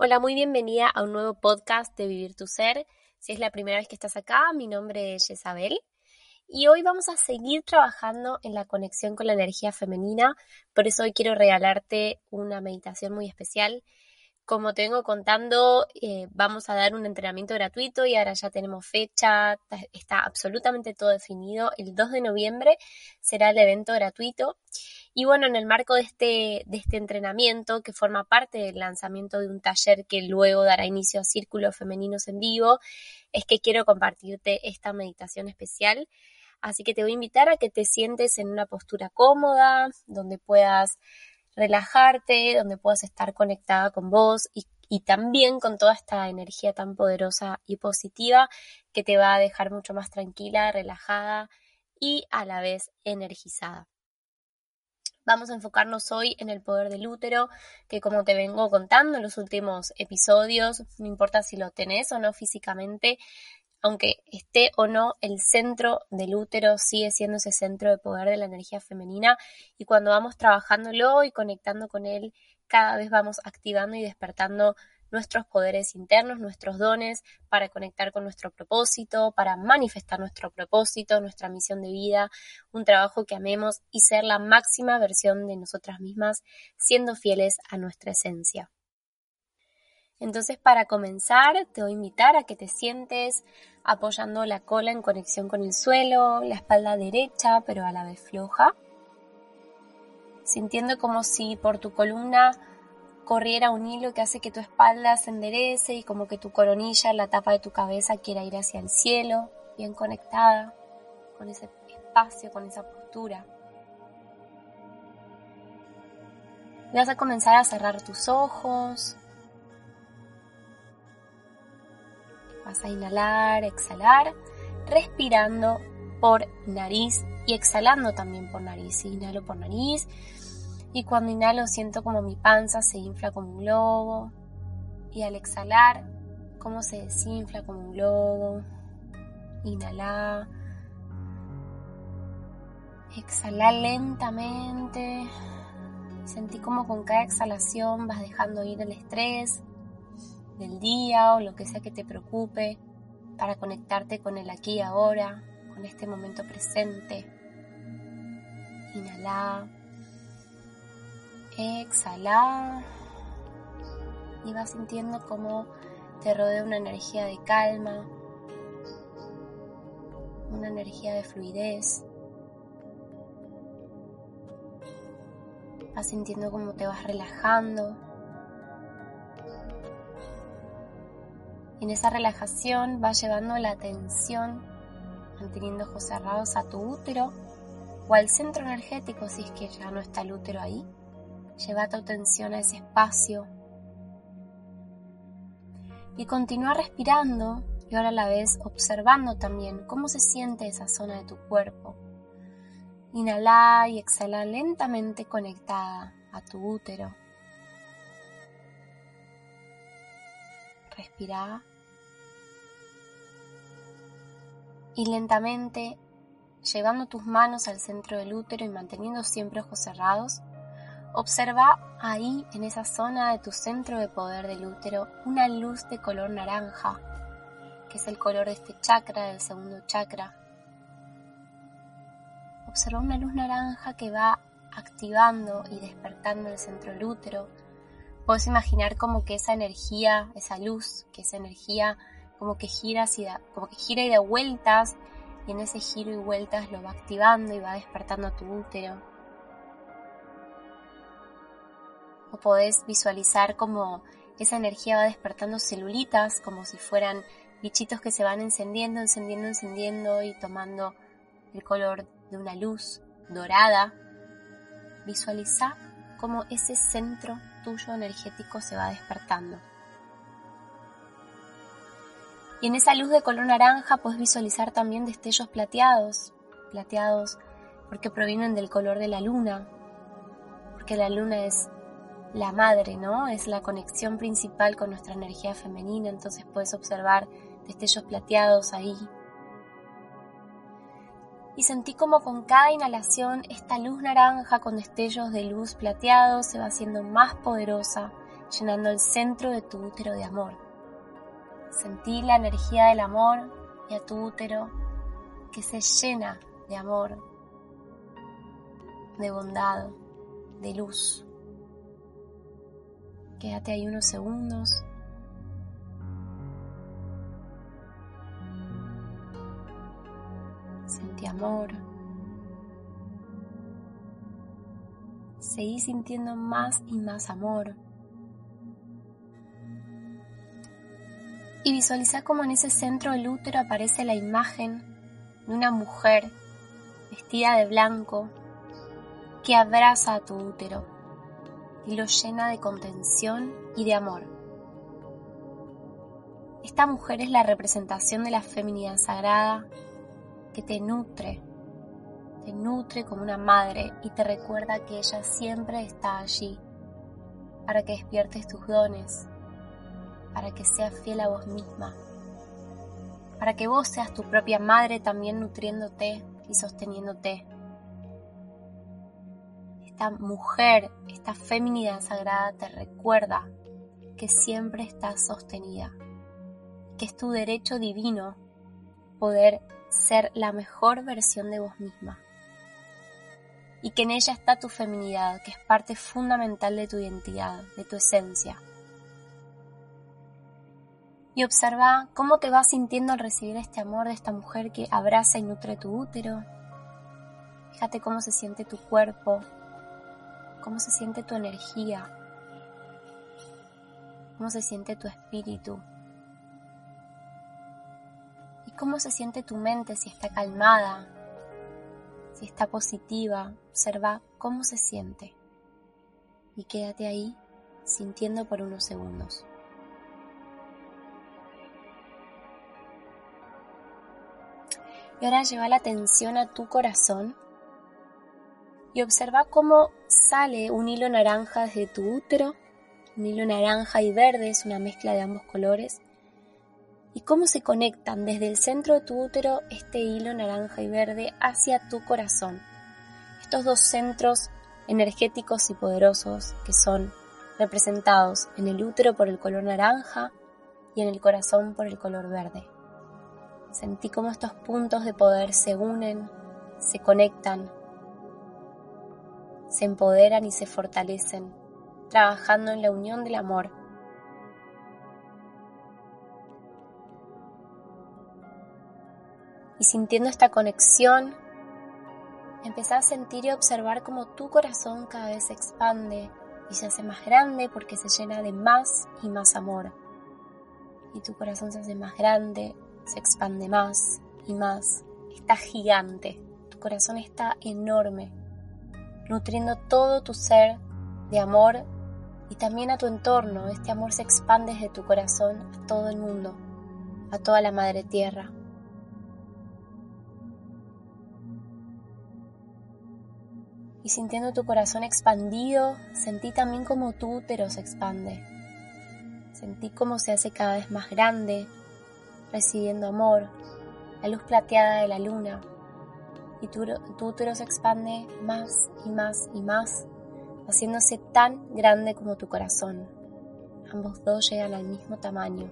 Hola, muy bienvenida a un nuevo podcast de Vivir tu Ser. Si es la primera vez que estás acá, mi nombre es Jezabel y hoy vamos a seguir trabajando en la conexión con la energía femenina. Por eso hoy quiero regalarte una meditación muy especial. Como te vengo contando, eh, vamos a dar un entrenamiento gratuito y ahora ya tenemos fecha, está absolutamente todo definido. El 2 de noviembre será el evento gratuito y bueno, en el marco de este, de este entrenamiento, que forma parte del lanzamiento de un taller que luego dará inicio a Círculos Femeninos en Vivo, es que quiero compartirte esta meditación especial. Así que te voy a invitar a que te sientes en una postura cómoda, donde puedas relajarte, donde puedas estar conectada con vos y, y, también con toda esta energía tan poderosa y positiva que te va a dejar mucho más tranquila, relajada y a la vez energizada. Vamos a enfocarnos hoy en el poder del útero, que como te vengo contando en los últimos episodios, no importa si lo tenés o no físicamente, aunque esté o no el centro del útero, sigue siendo ese centro de poder de la energía femenina. Y cuando vamos trabajándolo y conectando con él, cada vez vamos activando y despertando nuestros poderes internos, nuestros dones, para conectar con nuestro propósito, para manifestar nuestro propósito, nuestra misión de vida, un trabajo que amemos y ser la máxima versión de nosotras mismas, siendo fieles a nuestra esencia. Entonces, para comenzar, te voy a invitar a que te sientes apoyando la cola en conexión con el suelo, la espalda derecha, pero a la vez floja, sintiendo como si por tu columna corriera un hilo que hace que tu espalda se enderece y como que tu coronilla, la tapa de tu cabeza, quiera ir hacia el cielo, bien conectada con ese espacio, con esa postura. vas a comenzar a cerrar tus ojos. Vas a inhalar, exhalar, respirando por nariz y exhalando también por nariz. Inhalo por nariz y cuando inhalo siento como mi panza se infla como un globo. Y al exhalar, como se desinfla como un globo. Inhala. Exhala lentamente. Sentí como con cada exhalación vas dejando ir el estrés del día o lo que sea que te preocupe para conectarte con el aquí y ahora, con este momento presente. Inhala. Exhala y vas sintiendo cómo te rodea una energía de calma, una energía de fluidez. Vas sintiendo cómo te vas relajando. Y en esa relajación vas llevando la atención, manteniendo ojos cerrados a tu útero o al centro energético si es que ya no está el útero ahí. Lleva tu atención a ese espacio y continúa respirando y ahora a la vez observando también cómo se siente esa zona de tu cuerpo. Inhala y exhala lentamente conectada a tu útero. Respira. Y lentamente, llevando tus manos al centro del útero y manteniendo siempre ojos cerrados, Observa ahí, en esa zona de tu centro de poder del útero, una luz de color naranja, que es el color de este chakra, del segundo chakra. Observa una luz naranja que va activando y despertando el centro del útero. Puedes imaginar como que esa energía, esa luz, que esa energía como que gira, como que gira y da vueltas, y en ese giro y vueltas lo va activando y va despertando tu útero o podés visualizar como esa energía va despertando celulitas, como si fueran bichitos que se van encendiendo, encendiendo, encendiendo y tomando el color de una luz dorada. Visualiza cómo ese centro tuyo energético se va despertando. Y en esa luz de color naranja puedes visualizar también destellos plateados, plateados porque provienen del color de la luna, porque la luna es la madre, ¿no? Es la conexión principal con nuestra energía femenina, entonces puedes observar destellos plateados ahí. Y sentí como con cada inhalación esta luz naranja con destellos de luz plateados se va haciendo más poderosa llenando el centro de tu útero de amor. Sentí la energía del amor y a tu útero que se llena de amor, de bondad, de luz. Quédate ahí unos segundos. Sentí amor. Seguí sintiendo más y más amor. Y visualiza cómo en ese centro del útero aparece la imagen de una mujer vestida de blanco que abraza a tu útero y lo llena de contención y de amor. Esta mujer es la representación de la feminidad sagrada que te nutre, te nutre como una madre y te recuerda que ella siempre está allí para que despiertes tus dones, para que seas fiel a vos misma, para que vos seas tu propia madre también nutriéndote y sosteniéndote. Esta mujer, esta feminidad sagrada te recuerda que siempre estás sostenida, que es tu derecho divino poder ser la mejor versión de vos misma y que en ella está tu feminidad, que es parte fundamental de tu identidad, de tu esencia. Y observa cómo te vas sintiendo al recibir este amor de esta mujer que abraza y nutre tu útero. Fíjate cómo se siente tu cuerpo, cómo se siente tu energía, cómo se siente tu espíritu y cómo se siente tu mente si está calmada, si está positiva. Observa cómo se siente y quédate ahí sintiendo por unos segundos. Y ahora lleva la atención a tu corazón y observa cómo sale un hilo naranja desde tu útero, un hilo naranja y verde, es una mezcla de ambos colores, y cómo se conectan desde el centro de tu útero este hilo naranja y verde hacia tu corazón. Estos dos centros energéticos y poderosos que son representados en el útero por el color naranja y en el corazón por el color verde. Sentí cómo estos puntos de poder se unen, se conectan se empoderan y se fortalecen, trabajando en la unión del amor. Y sintiendo esta conexión, empezás a sentir y observar cómo tu corazón cada vez se expande y se hace más grande porque se llena de más y más amor. Y tu corazón se hace más grande, se expande más y más. Está gigante, tu corazón está enorme nutriendo todo tu ser de amor y también a tu entorno. Este amor se expande desde tu corazón a todo el mundo, a toda la madre tierra. Y sintiendo tu corazón expandido, sentí también como tu útero se expande. Sentí cómo se hace cada vez más grande, recibiendo amor, la luz plateada de la luna, y tu, útero se expande más y más y más, haciéndose tan grande como tu corazón. Ambos dos llegan al mismo tamaño.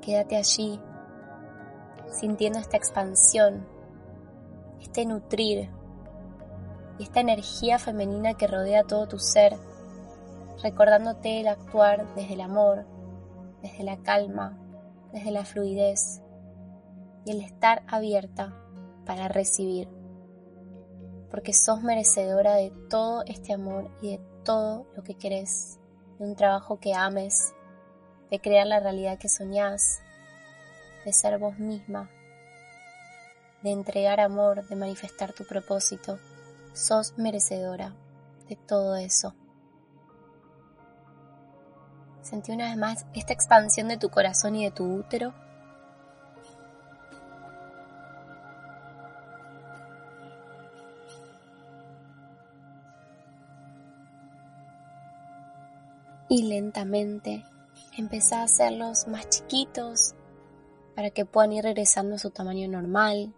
Quédate allí, sintiendo esta expansión, este nutrir y esta energía femenina que rodea todo tu ser, recordándote el actuar desde el amor, desde la calma, desde la fluidez y el estar abierta para recibir, porque sos merecedora de todo este amor y de todo lo que querés, de un trabajo que ames, de crear la realidad que soñás, de ser vos misma, de entregar amor, de manifestar tu propósito. Sos merecedora de todo eso. Sentí una vez más esta expansión de tu corazón y de tu útero y lentamente empezá a hacerlos más chiquitos para que puedan ir regresando a su tamaño normal.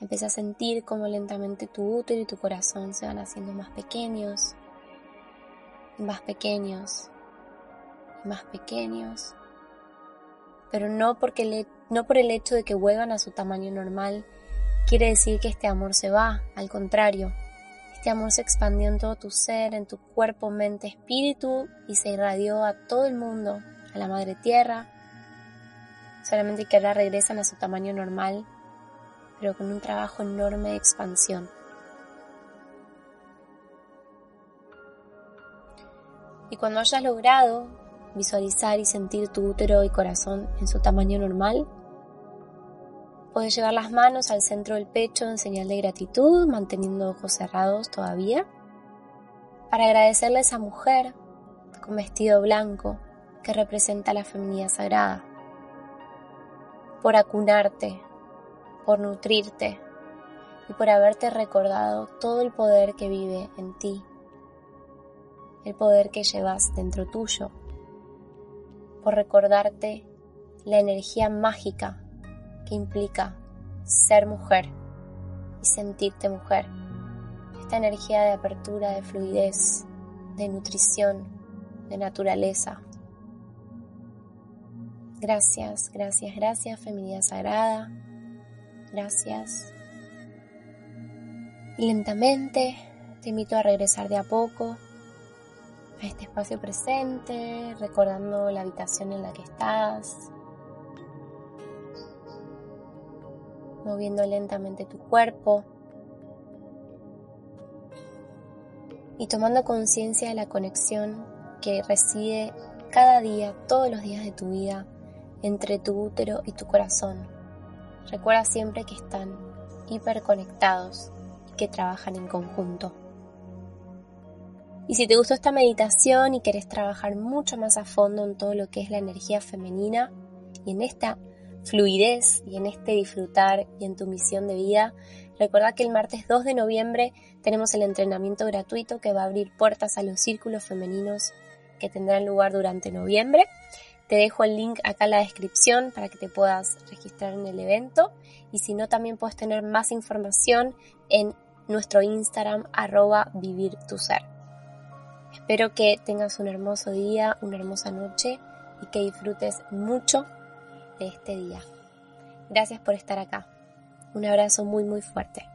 Empieza a sentir cómo lentamente tu útero y tu corazón se van haciendo más pequeños y más pequeños y más pequeños, pero no, porque no por el hecho de que vuelvan a su tamaño normal quiere decir que este amor se va, al contrario, este amor se expandió en todo tu ser, en tu cuerpo, mente, espíritu y se irradió a todo el mundo, a la madre tierra, solamente que ahora regresan a su tamaño normal, pero con un trabajo enorme de expansión. Y cuando hayas logrado visualizar y sentir tu útero y corazón en su tamaño normal, puedes llevar las manos al centro del pecho en señal de gratitud, manteniendo ojos cerrados todavía, para agradecerle a esa mujer con vestido blanco que representa la feminidad sagrada, por acunarte, por nutrirte y por haberte recordado todo el poder que vive en ti el poder que llevas dentro tuyo, por recordarte la energía mágica que implica ser mujer y sentirte mujer. Esta energía de apertura, de fluidez, de nutrición, de naturaleza. Gracias, gracias, gracias, feminidad sagrada. Gracias. Y lentamente te invito a regresar de a poco a este espacio presente, recordando la habitación en la que estás, moviendo lentamente tu cuerpo y tomando conciencia de la conexión que reside cada día, todos los días de tu vida, entre tu útero y tu corazón. Recuerda siempre que están hiperconectados y que trabajan en conjunto. Y si te gustó esta meditación y querés trabajar mucho más a fondo en todo lo que es la energía femenina y en esta fluidez y en este disfrutar y en tu misión de vida, recuerda que el martes 2 de noviembre tenemos el entrenamiento gratuito que va a abrir puertas a los círculos femeninos que tendrán lugar durante noviembre. Te dejo el link acá en la descripción para que te puedas registrar en el evento y si no también puedes tener más información en nuestro Instagram arroba vivir tu ser. Espero que tengas un hermoso día, una hermosa noche y que disfrutes mucho de este día. Gracias por estar acá. Un abrazo muy muy fuerte.